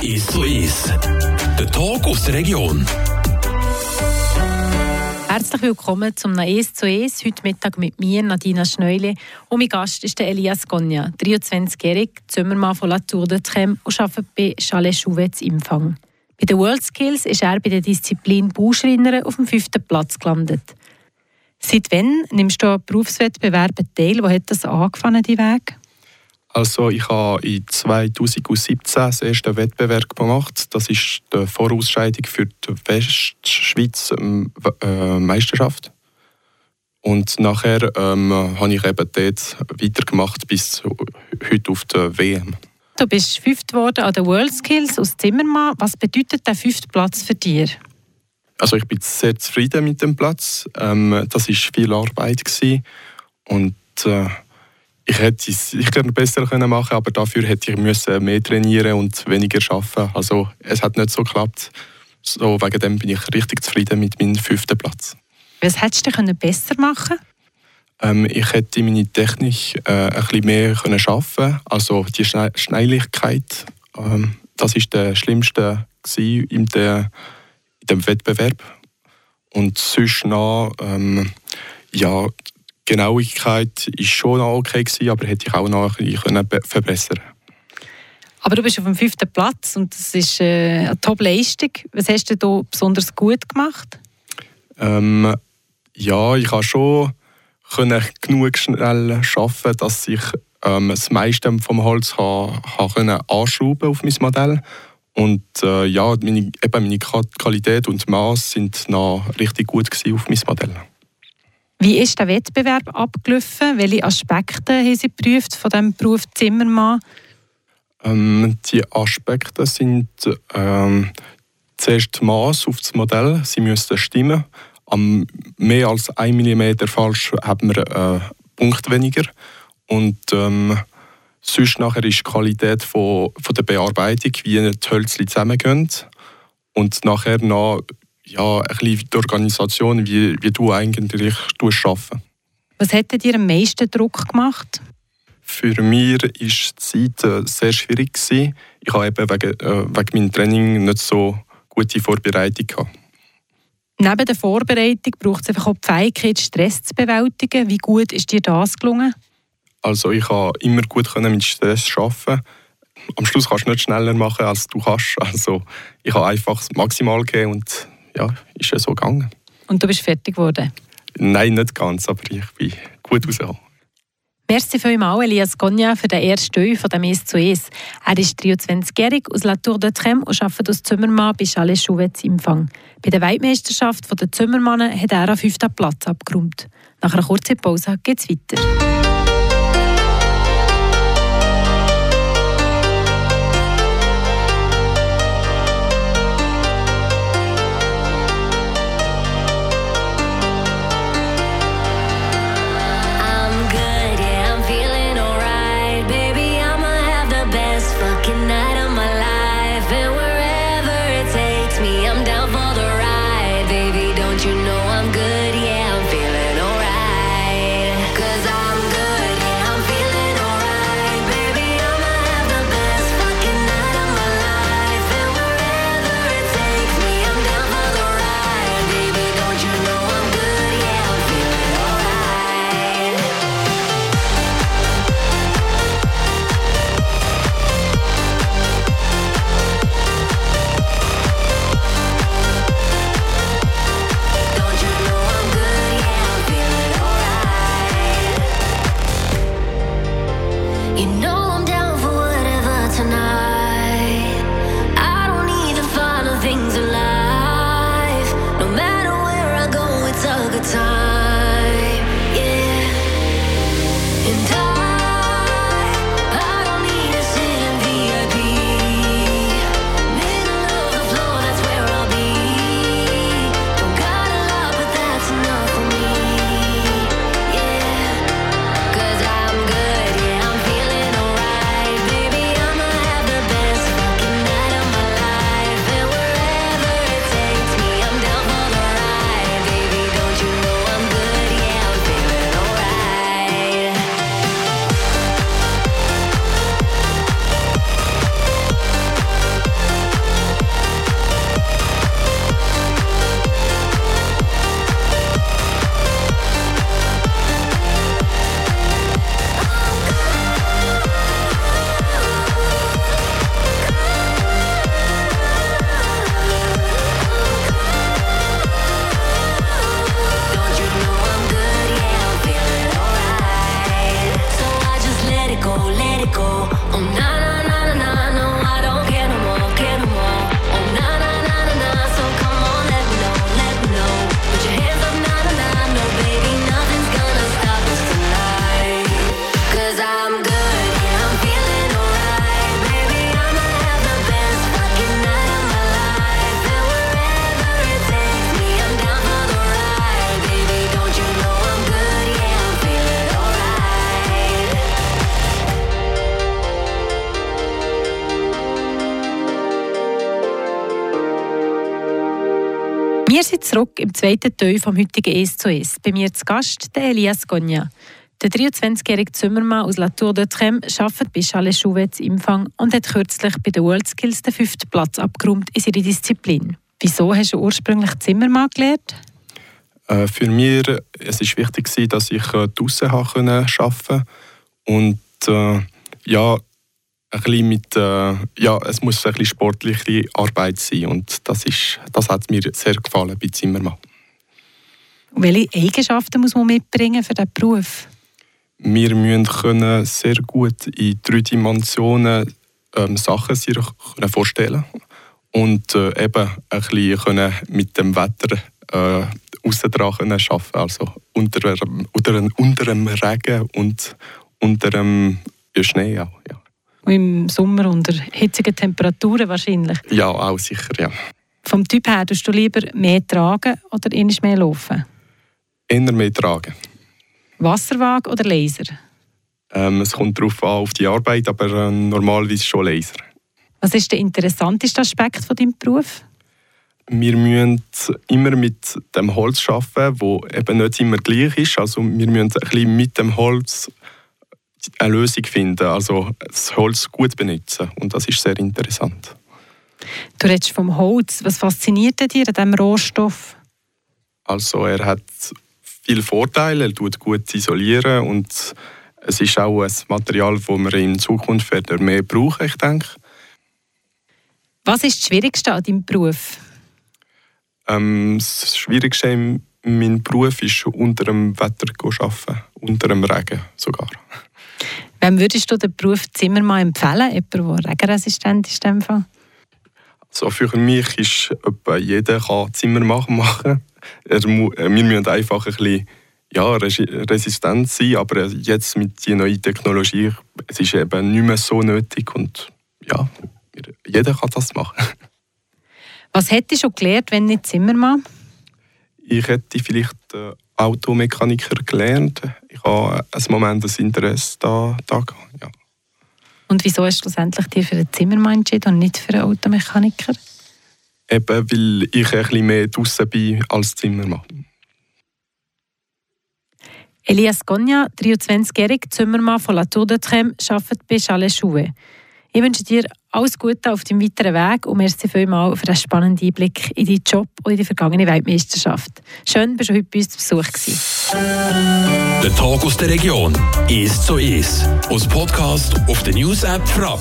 Ist so ist. Der Talk aus der Region. Herzlich willkommen zum «Es zu Es». Heute Mittag mit mir, Nadina Schneule. Und mein Gast ist der Elias Gonja, 23-jährig, Zimmermann von La Tour de Trem und arbeitet bei Chalet Chouvet im Empfang. Bei den World Skills ist er bei der Disziplin Bauschreiner auf dem fünften Platz gelandet. Seit wann nimmst du an Berufswettbewerben teil? Wo hat das angefangen, die Weg? Also ich habe in 2017 das erste Wettbewerb gemacht. Das ist die Vorausscheidung für die Westschweiz ähm, äh, Meisterschaft. Und nachher ähm, habe ich eben dort weitergemacht bis heute auf der WM. Du bist fünft geworden an den World Skills aus Zimmermann. Was bedeutet der fünfte Platz für dich? Also ich bin sehr zufrieden mit dem Platz. Ähm, das war viel Arbeit gewesen. und äh, ich hätte es ich gerne besser können machen, aber dafür hätte ich müssen mehr trainieren und weniger arbeiten. Also es hat nicht so geklappt. So wegen dem bin ich richtig zufrieden mit meinem fünften Platz. Was hättest du können besser machen? Ähm, ich hätte meine Technik äh, ein bisschen mehr können schaffen. Also die Schne Schnelligkeit. Ähm, das ist der schlimmste in, der, in dem Wettbewerb. Und sonst noch ähm, ja Genauigkeit ist schon okay gewesen, aber hätte ich auch noch ein bisschen verbessern aber du bist auf dem fünften Platz und das ist äh, eine Top-Leistung. Was hast du da besonders gut gemacht? Ähm, ja, ich habe schon können genug schnell schaffen, dass ich ähm, das meiste vom Holz kann, kann können anschrauben auf mein Modell und äh, ja, meine, eben meine Qualität und Maß sind noch richtig gut auf mein Modell. Wie ist der Wettbewerb abgelaufen? Welche Aspekte haben Sie geprüft von dem Beruf Zimmermann? Ähm, die Aspekte sind ähm, zuerst Maß auf das Modell. Sie müssen stimmen. Am mehr als 1 mm falsch haben wir einen Punkt weniger. Und ähm, sonst nachher ist die Qualität von, von der Bearbeitung, wie die Hölzchen zusammengehen. Und nachher noch ja, ein bisschen die Organisation, wie, wie du eigentlich arbeitest. Was hat dir am meisten Druck gemacht? Für mich war die Zeit äh, sehr schwierig. Ich habe eben wegen, äh, wegen meinem Training nicht so gute Vorbereitung. Gehabt. Neben der Vorbereitung braucht es einfach auch die Fähigkeit, Stress zu bewältigen. Wie gut ist dir das gelungen? Also ich konnte immer gut mit Stress arbeiten. Am Schluss kannst du nicht schneller machen, als du kannst. Also ich habe einfach das Maximal gegeben und ja, ist ja so gegangen. Und du bist fertig geworden? Nein, nicht ganz, aber ich bin gut rausgekommen. Merci vielmals, Elias Gonja, für den ersten Teil von dem «Es zu Es». Er ist 23-jährig aus La Tour de Trem und arbeitet als Zimmermann bei Chalet Chouvet im Empfang. Bei der Weltmeisterschaft der Zimmermannen hat er einen fünften Platz abgeräumt. Nach einer kurzen Pause geht es weiter. Zurück im zweiten Teil vom heutigen «Es zu Es». Bei mir zu Gast der Elias Gogna. Der 23-jährige Zimmermann aus La Tour de Trem arbeitet bei Chalet Chouvet im Empfang und hat kürzlich bei den World Skills den fünften Platz abgeräumt in seiner Disziplin. Wieso hast du ursprünglich Zimmermann gelernt? Äh, für mich es wichtig, dass ich äh, draußen arbeiten konnte. Und äh, ja, ein bisschen mit, äh, ja, es muss ein bisschen sportliche Arbeit sein und das, ist, das hat mir sehr gefallen bei Zimmermann. Welche Eigenschaften muss man mitbringen für diesen Beruf? Wir müssen können sehr gut in drei Dimensionen ähm, Sachen sich können vorstellen und äh, eben ein bisschen können mit dem Wetter äh, aussen arbeiten also unter, unter, unter dem Regen und unter dem Schnee auch. Ja. Im Sommer unter hitzigen Temperaturen wahrscheinlich? Ja, auch sicher, ja. Vom Typ her, tust du lieber mehr tragen oder eher mehr laufen? Eher mehr tragen. Wasserwaage oder Laser? Ähm, es kommt darauf an, auf die Arbeit, aber äh, normalerweise schon Laser. Was ist der interessanteste Aspekt von deinem Beruf? Wir müssen immer mit dem Holz arbeiten, das eben nicht immer gleich ist. Also wir müssen ein bisschen mit dem Holz eine Lösung finden, also das Holz gut benutzen. Und das ist sehr interessant. Du redest vom Holz. Was fasziniert dir an diesem Rohstoff? Also er hat viele Vorteile, er tut gut isolieren und es ist auch ein Material, das wir in Zukunft mehr brauchen, ich denke. Was ist das Schwierigste an deinem Beruf? Ähm, das Schwierigste in meinem Beruf ist, unter dem Wetter zu arbeiten, unter dem Regen sogar. Wem würdest du den Beruf Zimmermann empfehlen? Jemand, der regenresistent ist? In Fall? Also für mich ist jeder kann Zimmermann machen. Er, wir müssen einfach ein bisschen ja, resistent sein, aber jetzt mit der neuen Technologie es ist eben nicht mehr so nötig und ja, jeder kann das machen. Was hättest du schon gelernt, wenn nicht Zimmermann? Ich hätte vielleicht äh, Automechaniker gelernt. Ich habe ein Moment das Interesse da, da ja. Und wieso hast du schlussendlich dir für einen Zimmermann entschieden und nicht für einen Automechaniker? Eben, weil ich ein bisschen mehr draußen bin als Zimmermann. Elias Gonja, 23-jähriger Zimmermann von La Tour de Trem, arbeitet bei Chalet Chouet. Ich wünsche dir alles Gute auf deinem weiteren Weg und merci vielmals für einen spannenden Einblick in deinen Job und in die vergangene Weltmeisterschaft. Schön, dass du heute bei uns zu Besuch gewesen. Der Tag aus der Region ist so ist. Aus Podcast auf der News App Frapp.